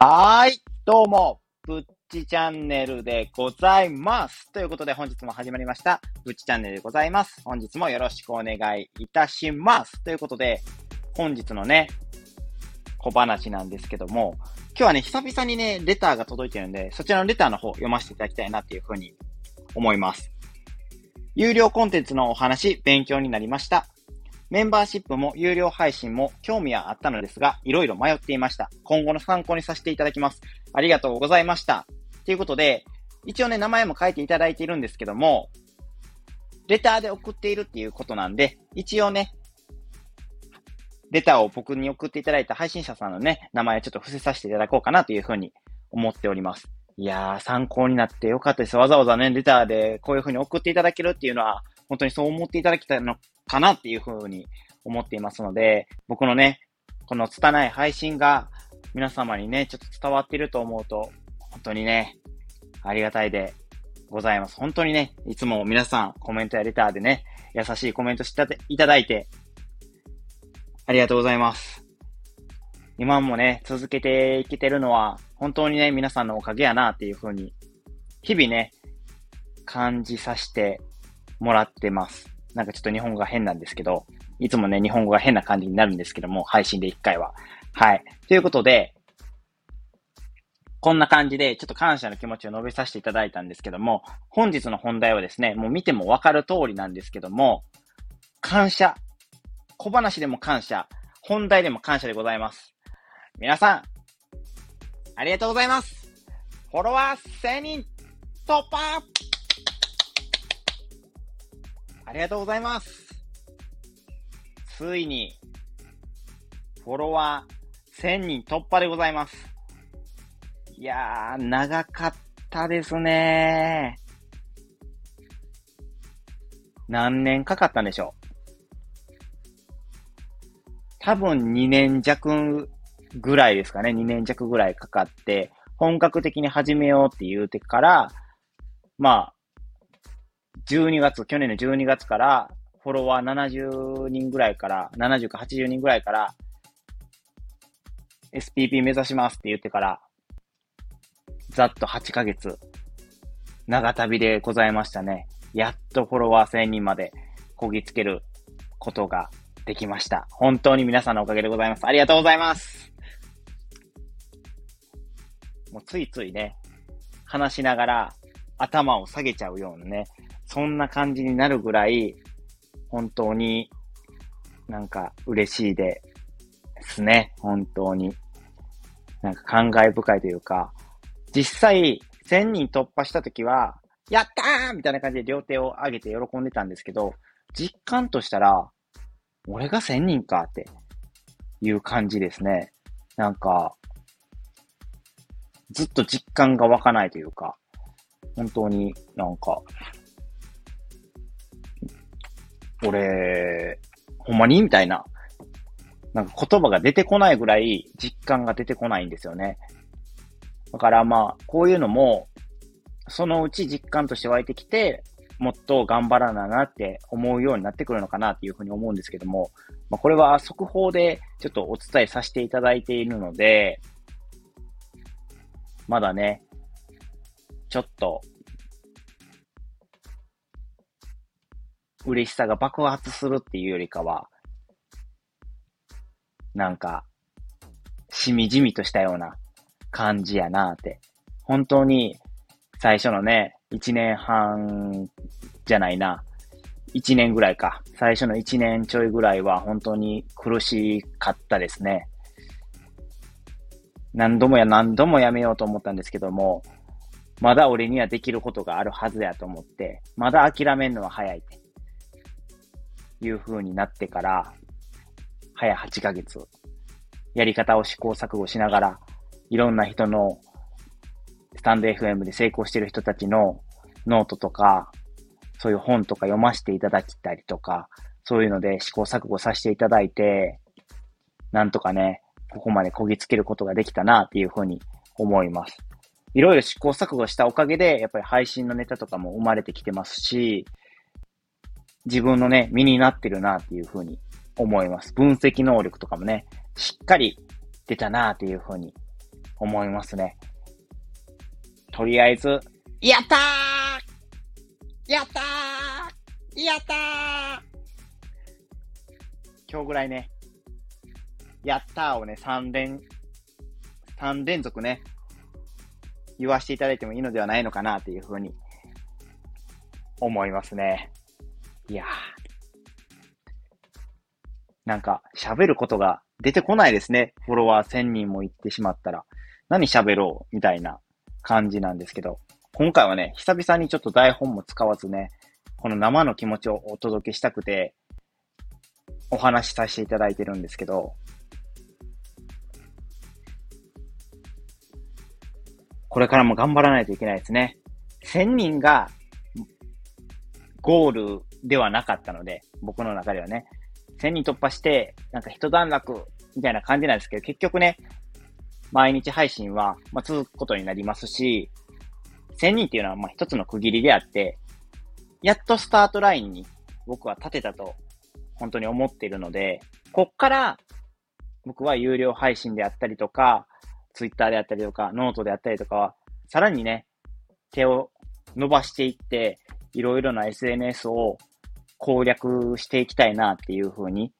はい、どうも、ぶっちチャンネルでございます。ということで本日も始まりました、ぶっちチャンネルでございます。本日もよろしくお願いいたします。ということで、本日のね、小話なんですけども、今日はね、久々にね、レターが届いてるんで、そちらのレターの方読ませていただきたいなっていうふうに思います。有料コンテンツのお話、勉強になりました。メンバーシップも有料配信も興味はあったのですが、いろいろ迷っていました。今後の参考にさせていただきます。ありがとうございました。ということで、一応ね、名前も書いていただいているんですけども、レターで送っているっていうことなんで、一応ね、レターを僕に送っていただいた配信者さんのね、名前をちょっと伏せさせていただこうかなというふうに思っております。いやー、参考になってよかったです。わざわざね、レターでこういうふうに送っていただけるっていうのは、本当にそう思っていただきたいのかなっていうふうに思っていますので、僕のね、この拙い配信が皆様にね、ちょっと伝わっていると思うと、本当にね、ありがたいでございます。本当にね、いつも皆さんコメントやレターでね、優しいコメントしていただいて、ありがとうございます。今もね、続けていけてるのは、本当にね、皆さんのおかげやなっていうふうに、日々ね、感じさせてもらってます。なんかちょっと日本語が変なんですけど、いつもね、日本語が変な感じになるんですけども、配信で一回は。はい。ということで、こんな感じで、ちょっと感謝の気持ちを述べさせていただいたんですけども、本日の本題はですね、もう見てもわかる通りなんですけども、感謝。小話でも感謝。本題でも感謝でございます。皆さん、ありがとうございます。フォロワー1000人突破ありがとうございます。ついに、フォロワー1000人突破でございます。いやー、長かったですね何年かかったんでしょう多分2年弱ぐらいですかね。2年弱ぐらいかかって、本格的に始めようって言うてから、まあ、12月、去年の12月から、フォロワー70人ぐらいから、70か80人ぐらいから、SPP 目指しますって言ってから、ざっと8ヶ月、長旅でございましたね。やっとフォロワー1000人までこぎつけることができました。本当に皆さんのおかげでございます。ありがとうございます。もうついついね、話しながら頭を下げちゃうようなね、そんな感じになるぐらい、本当になんか嬉しいですね。本当に。なんか感慨深いというか、実際1000人突破した時は、やったーみたいな感じで両手を上げて喜んでたんですけど、実感としたら、俺が1000人かっていう感じですね。なんか、ずっと実感が湧かないというか、本当になんか、俺、ほんまに？みたいな、なんか言葉が出てこないぐらい実感が出てこないんですよね。だからまあ、こういうのも、そのうち実感として湧いてきて、もっと頑張らななって思うようになってくるのかなっていうふうに思うんですけども、まあ、これは速報でちょっとお伝えさせていただいているので、まだね、ちょっと、嬉しさが爆発するっていうよりかは、なんか、しみじみとしたような感じやなって。本当に、最初のね、一年半じゃないな。一年ぐらいか。最初の一年ちょいぐらいは本当に苦しかったですね。何度もや何度もやめようと思ったんですけども、まだ俺にはできることがあるはずやと思って、まだ諦めるのは早いっていう風になってから、早8ヶ月、やり方を試行錯誤しながら、いろんな人のスタンド FM で成功してる人たちのノートとか、そういう本とか読ませていただきたりとか、そういうので試行錯誤させていただいて、なんとかね、ここまでこぎつけることができたなっていうふうに思います。いろいろ試行錯誤したおかげで、やっぱり配信のネタとかも生まれてきてますし、自分のね、身になってるなっていうふうに思います。分析能力とかもね、しっかり出たなっていうふうに思いますね。とりあえず、やったーやったーやったー今日ぐらいね、やったーをね、3連、3連続ね、言わせていただいてもいいのではないのかなというふうに思いますね。いやー。なんか、喋ることが出てこないですね。フォロワー1000人も行ってしまったら。何喋ろうみたいな感じなんですけど。今回はね、久々にちょっと台本も使わずね、この生の気持ちをお届けしたくて、お話しさせていただいてるんですけど、これからも頑張らないといけないですね。1000人がゴールではなかったので、僕の中ではね、1000人突破して、なんか一段落みたいな感じなんですけど、結局ね、毎日配信は、ま、続くことになりますし、1000人っていうのはまあ一つの区切りであって、やっとスタートラインに僕は立てたと本当に思っているので、こっから僕は有料配信であったりとか、ツイッターであったりとか、ノートであったりとかは、さらにね、手を伸ばしていって、いろいろな SNS を攻略していきたいなっていうふうに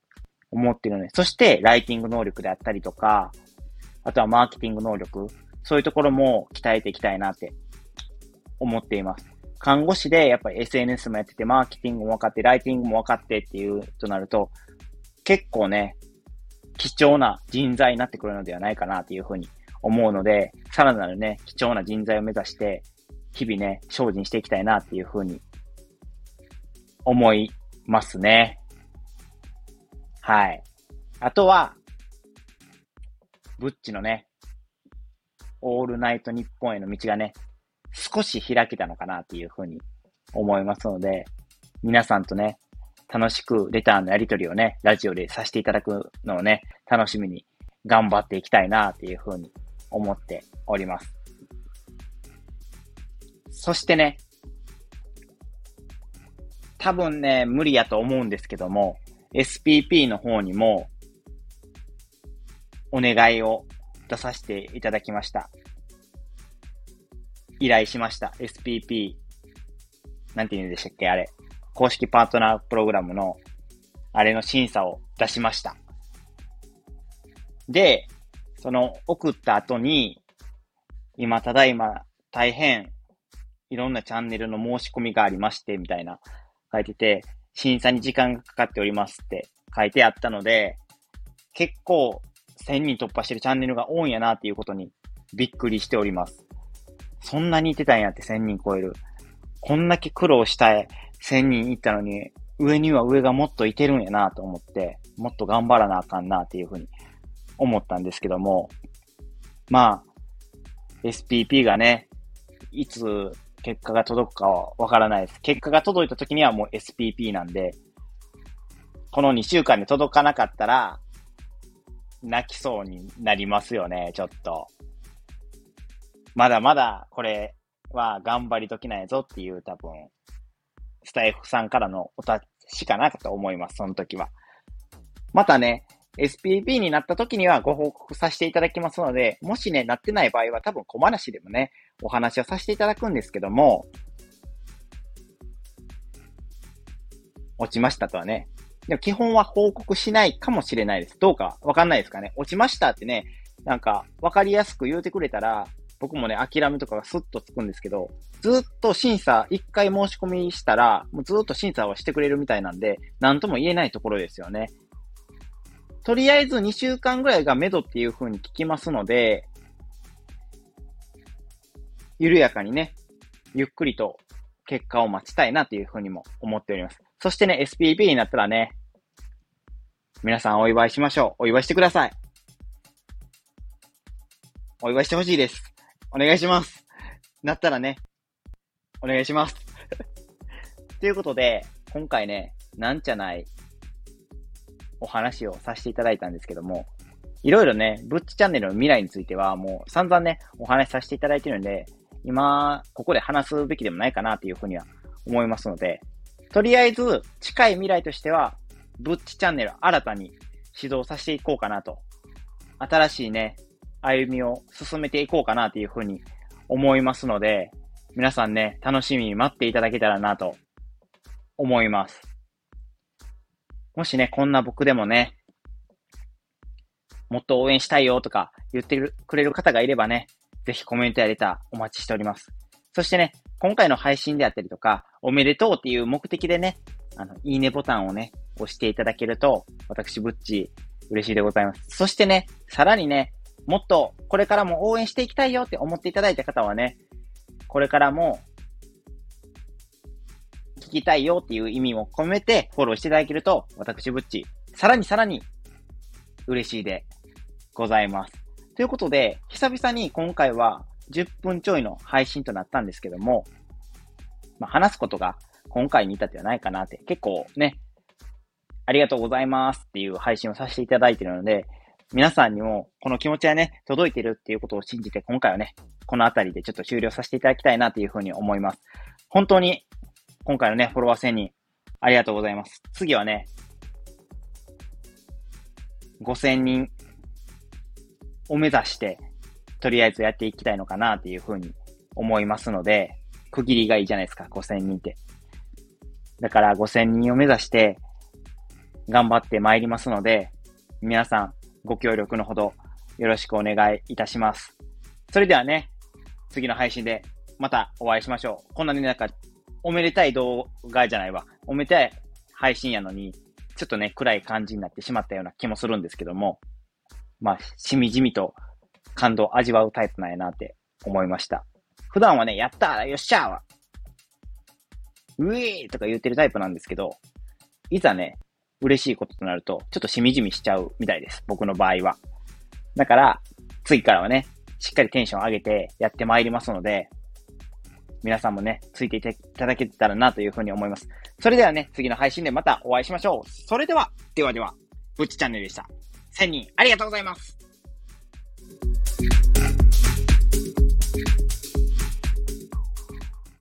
思ってるので、そしてライティング能力であったりとか、あとはマーケティング能力、そういうところも鍛えていきたいなって思っています。看護師でやっぱり SNS もやってて、マーケティングも分かって、ライティングも分かってっていうとなると、結構ね、貴重な人材になってくるのではないかなっていうふうに思うので、さらなるね、貴重な人材を目指して、日々ね、精進していきたいなっていうふうに思いますね。はい。あとは、ブッチのね、オールナイト日本への道がね、少し開けたのかなっていうふうに思いますので、皆さんとね、楽しくレターのやり取りをね、ラジオでさせていただくのをね、楽しみに頑張っていきたいなっていうふうに思っております。そしてね、多分ね、無理やと思うんですけども、SPP の方にも、お願いを出させていただきました。依頼しました。SPP。なんて言うんでしたっけあれ。公式パートナープログラムの、あれの審査を出しました。で、その送った後に、今、ただいま、大変、いろんなチャンネルの申し込みがありまして、みたいな、書いてて、審査に時間がかかっておりますって書いてあったので、結構、1000人突破してるチャンネルが多いんやなっていうことにびっくりしております。そんなにいてたんやって1000人超える。こんだけ苦労したい1000人いったのに、上には上がもっといてるんやなと思って、もっと頑張らなあかんなっていうふうに思ったんですけども、まあ、SPP がね、いつ結果が届くかはわからないです。結果が届いた時にはもう SPP なんで、この2週間で届かなかったら、泣きそうになりますよね、ちょっと。まだまだこれは頑張りときないぞっていう多分、スタイフさんからのお達しかなかと思います、その時は。またね、SPP になった時にはご報告させていただきますので、もしね、なってない場合は多分小話でもね、お話をさせていただくんですけども、落ちましたとはね。でも基本は報告しないかもしれないです。どうかわかんないですかね。落ちましたってね、なんかわかりやすく言うてくれたら、僕もね、諦めとかがスッとつくんですけど、ずっと審査、一回申し込みしたら、もうずっと審査をしてくれるみたいなんで、なんとも言えないところですよね。とりあえず2週間ぐらいが目処っていう風に聞きますので、緩やかにね、ゆっくりと結果を待ちたいなという風にも思っております。そしてね、SPP になったらね、皆さんお祝いしましょう。お祝いしてください。お祝いしてほしいです。お願いします。なったらね、お願いします。ということで、今回ね、なんちゃないお話をさせていただいたんですけども、いろいろね、ブッチチャンネルの未来についてはもう散々ね、お話しさせていただいてるんで、今、ここで話すべきでもないかなっていうふうには思いますので、とりあえず、近い未来としては、ブッチチャンネル新たに指導させていこうかなと。新しいね、歩みを進めていこうかなというふうに思いますので、皆さんね、楽しみに待っていただけたらなと思います。もしね、こんな僕でもね、もっと応援したいよとか言ってくれる方がいればね、ぜひコメントやレターお待ちしております。そしてね、今回の配信であったりとか、おめでとうっていう目的でね、あの、いいねボタンをね、押していただけると、私、ぶっち、嬉しいでございます。そしてね、さらにね、もっとこれからも応援していきたいよって思っていただいた方はね、これからも聞きたいよっていう意味も込めてフォローしていただけると、私、ぶっち、さらにさらに嬉しいでございます。ということで、久々に今回は10分ちょいの配信となったんですけども、まあ、話すことが今回に至ってはないかなって、結構ね、ありがとうございますっていう配信をさせていただいているので、皆さんにもこの気持ちはね、届いてるっていうことを信じて、今回はね、このあたりでちょっと終了させていただきたいなというふうに思います。本当に、今回のね、フォロワー1000人、ありがとうございます。次はね、5000人を目指して、とりあえずやっていきたいのかなっていうふうに思いますので、区切りがいいじゃないですか、5000人って。だから5000人を目指して頑張って参りますので、皆さんご協力のほどよろしくお願いいたします。それではね、次の配信でまたお会いしましょう。こんなになんか、おめでたい動画じゃないわ。おめでたい配信やのに、ちょっとね、暗い感じになってしまったような気もするんですけども、まあ、しみじみと感動を味わうタイプなんやなって思いました。普段はね、やったーよっしゃー、うえーとか言ってるタイプなんですけど、いざね、嬉しいこととなると、ちょっとしみじみしちゃうみたいです。僕の場合は。だから、次からはね、しっかりテンション上げてやってまいりますので、皆さんもね、ついていただけたらなというふうに思います。それではね、次の配信でまたお会いしましょう。それでは、ではでは、ぶっちチャンネルでした。1000人ありがとうございます。